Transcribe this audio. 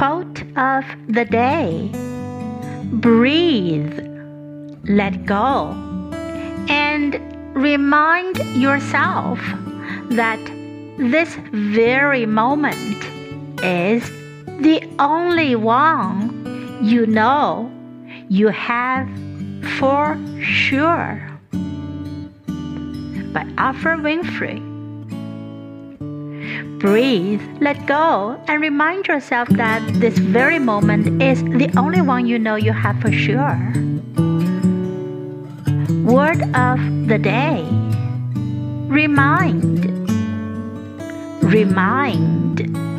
Quote of the day Breathe, let go, and remind yourself that this very moment is the only one you know you have for sure. By Oprah Winfrey. Breathe, let go, and remind yourself that this very moment is the only one you know you have for sure. Word of the day Remind. Remind.